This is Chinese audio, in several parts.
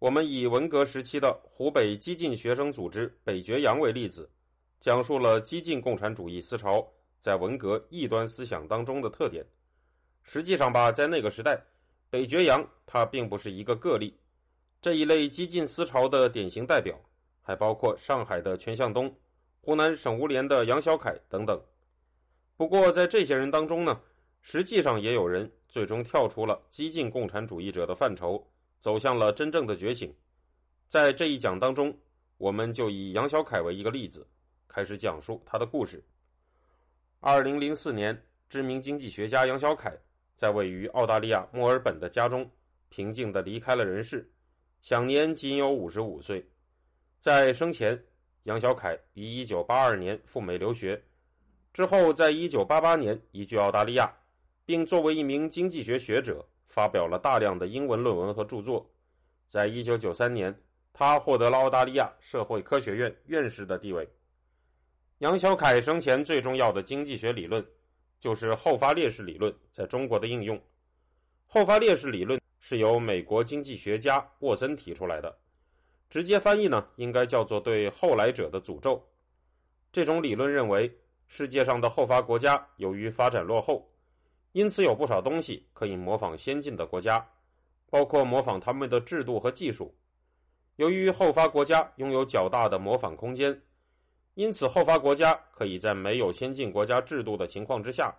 我们以文革时期的湖北激进学生组织北决洋为例子，讲述了激进共产主义思潮在文革异端思想当中的特点。实际上吧，在那个时代，北决洋它并不是一个个例，这一类激进思潮的典型代表还包括上海的全向东、湖南省无联的杨小凯等等。不过，在这些人当中呢，实际上也有人。最终跳出了激进共产主义者的范畴，走向了真正的觉醒。在这一讲当中，我们就以杨小凯为一个例子，开始讲述他的故事。二零零四年，知名经济学家杨小凯在位于澳大利亚墨尔本的家中平静的离开了人世，享年仅有五十五岁。在生前，杨小凯于一九八二年赴美留学，之后在一九八八年移居澳大利亚。并作为一名经济学学者，发表了大量的英文论文和著作。在一九九三年，他获得了澳大利亚社会科学院院士的地位。杨小凯生前最重要的经济学理论，就是后发劣势理论在中国的应用。后发劣势理论是由美国经济学家沃森提出来的，直接翻译呢，应该叫做对后来者的诅咒。这种理论认为，世界上的后发国家由于发展落后。因此，有不少东西可以模仿先进的国家，包括模仿他们的制度和技术。由于后发国家拥有较大的模仿空间，因此后发国家可以在没有先进国家制度的情况之下，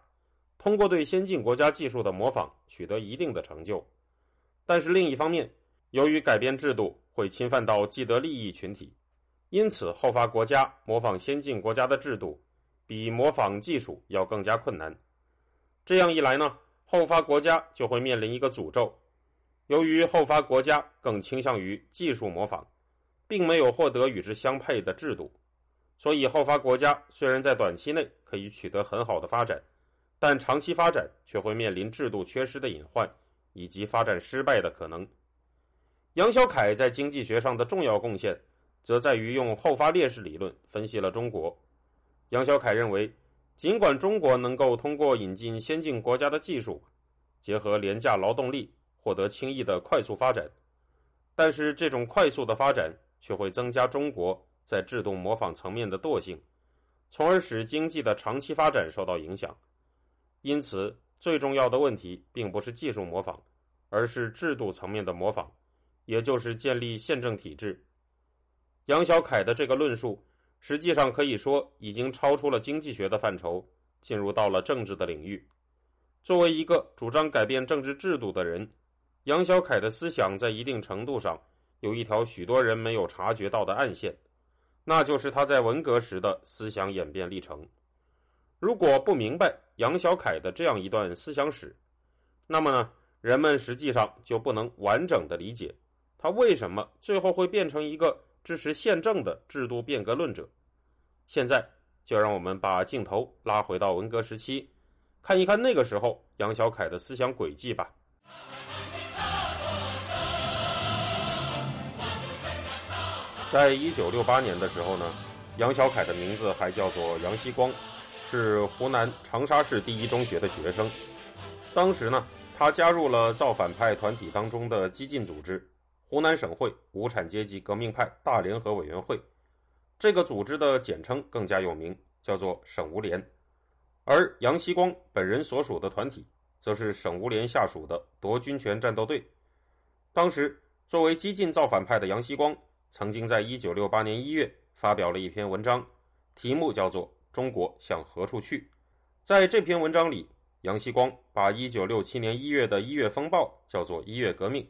通过对先进国家技术的模仿取得一定的成就。但是另一方面，由于改变制度会侵犯到既得利益群体，因此后发国家模仿先进国家的制度，比模仿技术要更加困难。这样一来呢，后发国家就会面临一个诅咒。由于后发国家更倾向于技术模仿，并没有获得与之相配的制度，所以后发国家虽然在短期内可以取得很好的发展，但长期发展却会面临制度缺失的隐患以及发展失败的可能。杨小凯在经济学上的重要贡献，则在于用后发劣势理论分析了中国。杨小凯认为。尽管中国能够通过引进先进国家的技术，结合廉价劳动力，获得轻易的快速发展，但是这种快速的发展却会增加中国在制度模仿层面的惰性，从而使经济的长期发展受到影响。因此，最重要的问题并不是技术模仿，而是制度层面的模仿，也就是建立宪政体制。杨小凯的这个论述。实际上可以说，已经超出了经济学的范畴，进入到了政治的领域。作为一个主张改变政治制度的人，杨小凯的思想在一定程度上有一条许多人没有察觉到的暗线，那就是他在文革时的思想演变历程。如果不明白杨小凯的这样一段思想史，那么呢，人们实际上就不能完整的理解他为什么最后会变成一个。支持宪政的制度变革论者，现在就让我们把镜头拉回到文革时期，看一看那个时候杨小凯的思想轨迹吧。在一九六八年的时候呢，杨小凯的名字还叫做杨希光，是湖南长沙市第一中学的学生。当时呢，他加入了造反派团体当中的激进组织。湖南省会无产阶级革命派大联合委员会，这个组织的简称更加有名，叫做省无联。而杨希光本人所属的团体，则是省无联下属的夺军权战斗队。当时，作为激进造反派的杨希光，曾经在1968年1月发表了一篇文章，题目叫做《中国向何处去》。在这篇文章里，杨希光把1967年1月的一月风暴叫做一月革命，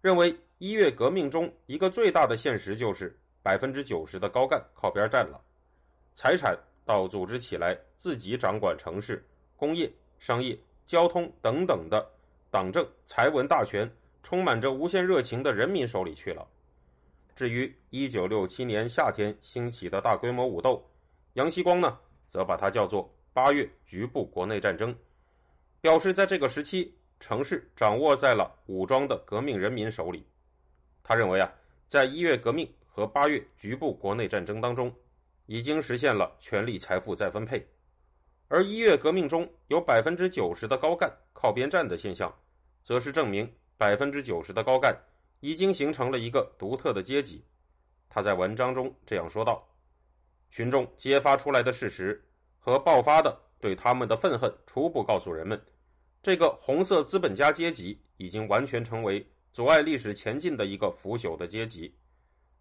认为。一月革命中，一个最大的现实就是百分之九十的高干靠边站了，财产到组织起来自己掌管城市、工业、商业、交通等等的党政财文大权，充满着无限热情的人民手里去了。至于1967年夏天兴起的大规模武斗，杨锡光呢，则把它叫做“八月局部国内战争”，表示在这个时期，城市掌握在了武装的革命人民手里。他认为啊，在一月革命和八月局部国内战争当中，已经实现了权力财富再分配，而一月革命中有百分之九十的高干靠边站的现象，则是证明百分之九十的高干。已经形成了一个独特的阶级，他在文章中这样说道：“群众揭发出来的事实和爆发的对他们的愤恨，初步告诉人们，这个红色资本家阶级已经完全成为阻碍历史前进的一个腐朽的阶级。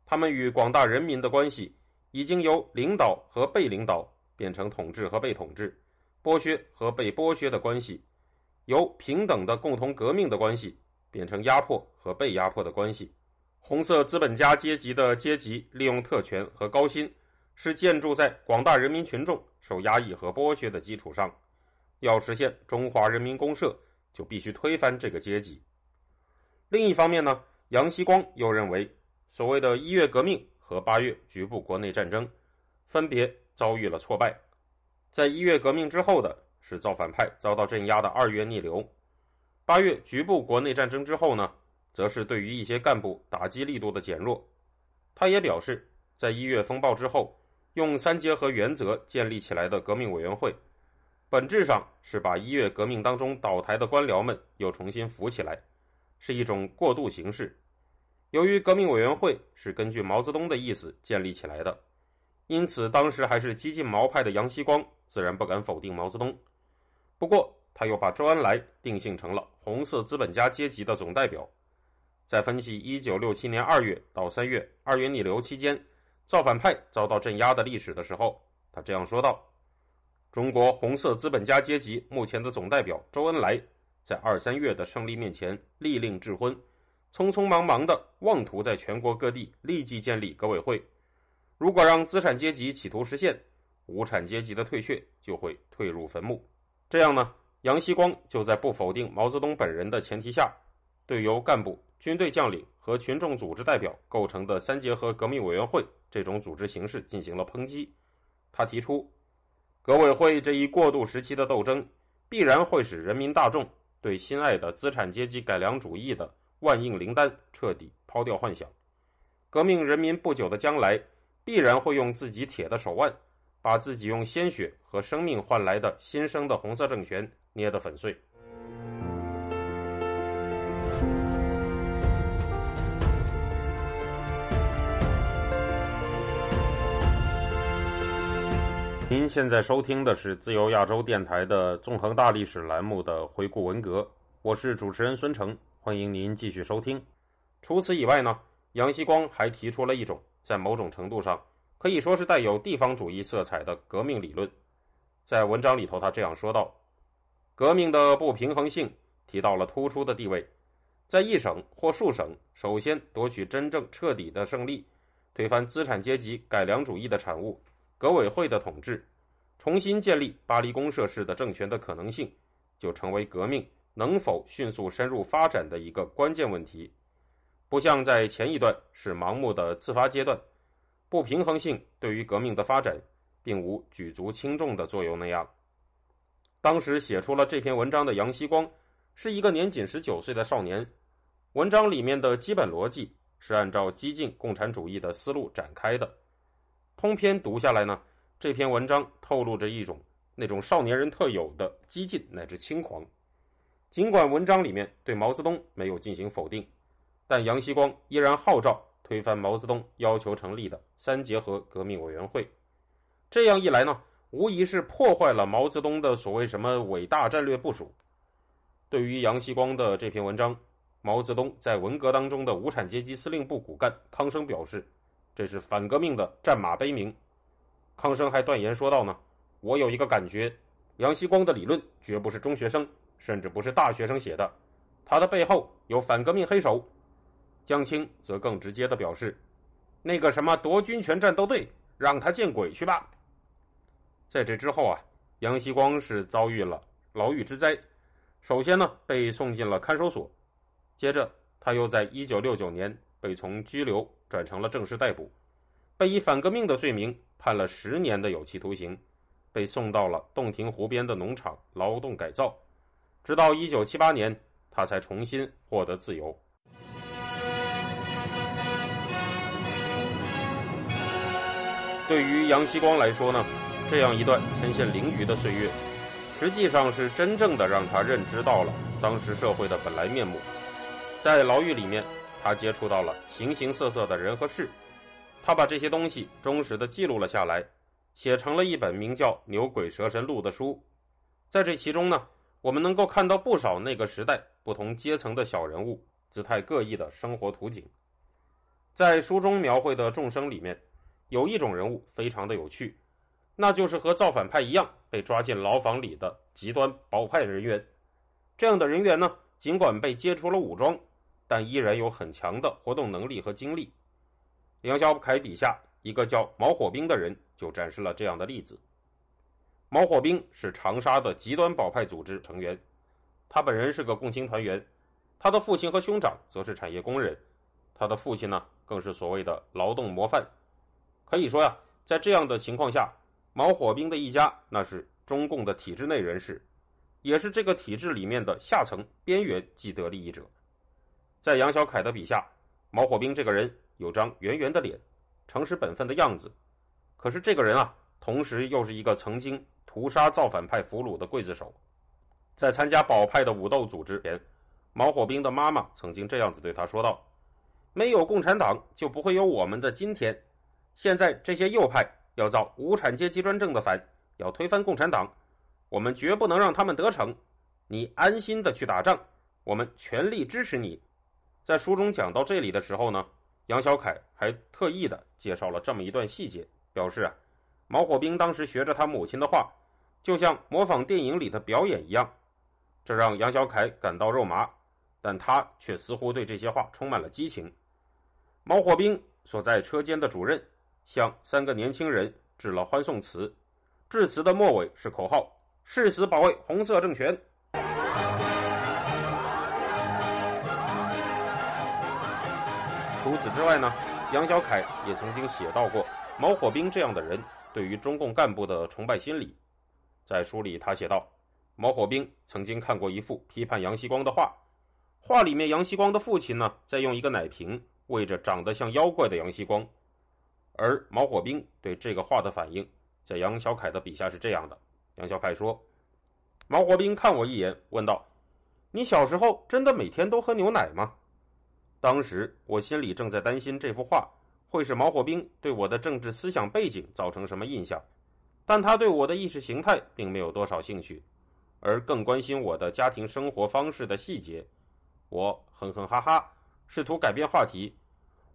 他们与广大人民的关系已经由领导和被领导变成统治和被统治、剥削和被剥削的关系，由平等的共同革命的关系。”变成压迫和被压迫的关系，红色资本家阶级的阶级利用特权和高薪，是建筑在广大人民群众受压抑和剥削的基础上。要实现中华人民公社，就必须推翻这个阶级。另一方面呢，杨锡光又认为，所谓的一月革命和八月局部国内战争，分别遭遇了挫败。在一月革命之后的是造反派遭到镇压的二月逆流。八月局部国内战争之后呢，则是对于一些干部打击力度的减弱。他也表示，在一月风暴之后，用三结合原则建立起来的革命委员会，本质上是把一月革命当中倒台的官僚们又重新扶起来，是一种过渡形式。由于革命委员会是根据毛泽东的意思建立起来的，因此当时还是激进毛派的杨锡光自然不敢否定毛泽东。不过，他又把周恩来定性成了红色资本家阶级的总代表，在分析1967年2月到3月二月逆流期间造反派遭到镇压的历史的时候，他这样说道：“中国红色资本家阶级目前的总代表周恩来，在二三月的胜利面前利令智昏，匆匆忙忙的妄图在全国各地立即建立革委会。如果让资产阶级企图实现，无产阶级的退却就会退入坟墓。这样呢？”杨锡光就在不否定毛泽东本人的前提下，对由干部、军队将领和群众组织代表构成的三结合革命委员会这种组织形式进行了抨击。他提出，革委会这一过渡时期的斗争，必然会使人民大众对心爱的资产阶级改良主义的万应灵丹彻底抛掉幻想。革命人民不久的将来，必然会用自己铁的手腕，把自己用鲜血和生命换来的新生的红色政权。捏得粉碎。您现在收听的是自由亚洲电台的纵横大历史栏目的回顾文革，我是主持人孙成，欢迎您继续收听。除此以外呢，杨锡光还提出了一种在某种程度上可以说是带有地方主义色彩的革命理论，在文章里头，他这样说道。革命的不平衡性提到了突出的地位，在一省或数省首先夺取真正彻底的胜利，推翻资产阶级改良主义的产物——革委会的统治，重新建立巴黎公社式的政权的可能性，就成为革命能否迅速深入发展的一个关键问题。不像在前一段是盲目的自发阶段，不平衡性对于革命的发展并无举足轻重的作用那样。当时写出了这篇文章的杨锡光，是一个年仅十九岁的少年。文章里面的基本逻辑是按照激进共产主义的思路展开的。通篇读下来呢，这篇文章透露着一种那种少年人特有的激进乃至轻狂。尽管文章里面对毛泽东没有进行否定，但杨锡光依然号召推翻毛泽东要求成立的三结合革命委员会。这样一来呢？无疑是破坏了毛泽东的所谓什么伟大战略部署。对于杨锡光的这篇文章，毛泽东在文革当中的无产阶级司令部骨干康生表示，这是反革命的战马悲鸣。康生还断言说道呢：“我有一个感觉，杨锡光的理论绝不是中学生，甚至不是大学生写的，他的背后有反革命黑手。”江青则更直接的表示：“那个什么夺军权战斗队，让他见鬼去吧。”在这之后啊，杨锡光是遭遇了牢狱之灾。首先呢，被送进了看守所，接着他又在1969年被从拘留转成了正式逮捕，被以反革命的罪名判了十年的有期徒刑，被送到了洞庭湖边的农场劳动改造，直到一九七八年，他才重新获得自由。对于杨希光来说呢，这样一段身陷囹圄的岁月，实际上是真正的让他认知到了当时社会的本来面目。在牢狱里面，他接触到了形形色色的人和事，他把这些东西忠实的记录了下来，写成了一本名叫《牛鬼蛇神录》的书。在这其中呢，我们能够看到不少那个时代不同阶层的小人物姿态各异的生活图景。在书中描绘的众生里面。有一种人物非常的有趣，那就是和造反派一样被抓进牢房里的极端保派人员。这样的人员呢，尽管被揭除了武装，但依然有很强的活动能力和精力。杨小凯笔下一个叫毛火兵的人就展示了这样的例子。毛火兵是长沙的极端保派组织成员，他本人是个共青团员，他的父亲和兄长则是产业工人，他的父亲呢更是所谓的劳动模范。可以说呀，在这样的情况下，毛火兵的一家那是中共的体制内人士，也是这个体制里面的下层边缘既得利益者。在杨小凯的笔下，毛火兵这个人有张圆圆的脸，诚实本分的样子。可是这个人啊，同时又是一个曾经屠杀造反派俘虏的刽子手。在参加保派的武斗组织前，毛火兵的妈妈曾经这样子对他说道：“没有共产党，就不会有我们的今天。”现在这些右派要造无产阶级专政的反，要推翻共产党，我们绝不能让他们得逞。你安心的去打仗，我们全力支持你。在书中讲到这里的时候呢，杨小凯还特意的介绍了这么一段细节，表示啊，毛火兵当时学着他母亲的话，就像模仿电影里的表演一样，这让杨小凯感到肉麻，但他却似乎对这些话充满了激情。毛火兵所在车间的主任。向三个年轻人致了欢送词，致辞的末尾是口号：“誓死保卫红色政权。”除此之外呢，杨小凯也曾经写到过毛火兵这样的人对于中共干部的崇拜心理。在书里，他写道：“毛火兵曾经看过一幅批判杨锡光的画，画里面杨锡光的父亲呢，在用一个奶瓶喂着长得像妖怪的杨锡光。”而毛火兵对这个话的反应，在杨小凯的笔下是这样的：杨小凯说，毛火兵看我一眼，问道：“你小时候真的每天都喝牛奶吗？”当时我心里正在担心这幅画会使毛火兵对我的政治思想背景造成什么印象，但他对我的意识形态并没有多少兴趣，而更关心我的家庭生活方式的细节。我哼哼哈哈，试图改变话题。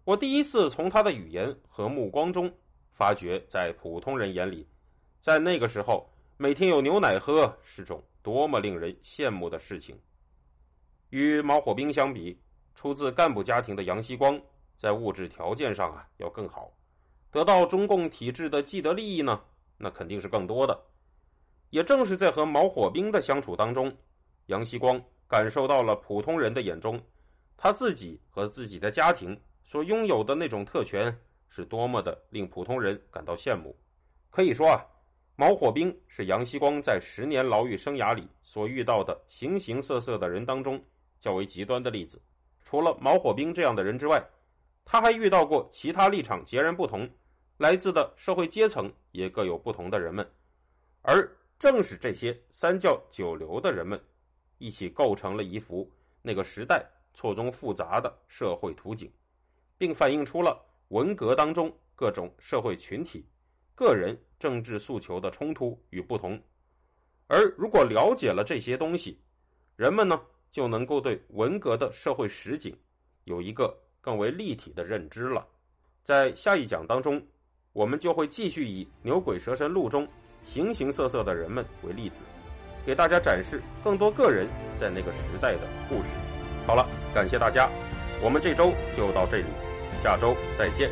我第一次从他的语言和目光中发觉，在普通人眼里，在那个时候，每天有牛奶喝是种多么令人羡慕的事情。与毛火兵相比，出自干部家庭的杨锡光，在物质条件上啊要更好，得到中共体制的既得利益呢，那肯定是更多的。也正是在和毛火兵的相处当中，杨锡光感受到了普通人的眼中，他自己和自己的家庭。所拥有的那种特权是多么的令普通人感到羡慕。可以说啊，毛火兵是杨锡光在十年牢狱生涯里所遇到的形形色色的人当中较为极端的例子。除了毛火兵这样的人之外，他还遇到过其他立场截然不同、来自的社会阶层也各有不同的人们。而正是这些三教九流的人们，一起构成了一幅那个时代错综复杂的社会图景。并反映出了文革当中各种社会群体、个人政治诉求的冲突与不同。而如果了解了这些东西，人们呢就能够对文革的社会实景有一个更为立体的认知了。在下一讲当中，我们就会继续以《牛鬼蛇神录》中形形色色的人们为例子，给大家展示更多个人在那个时代的故事。好了，感谢大家。我们这周就到这里，下周再见。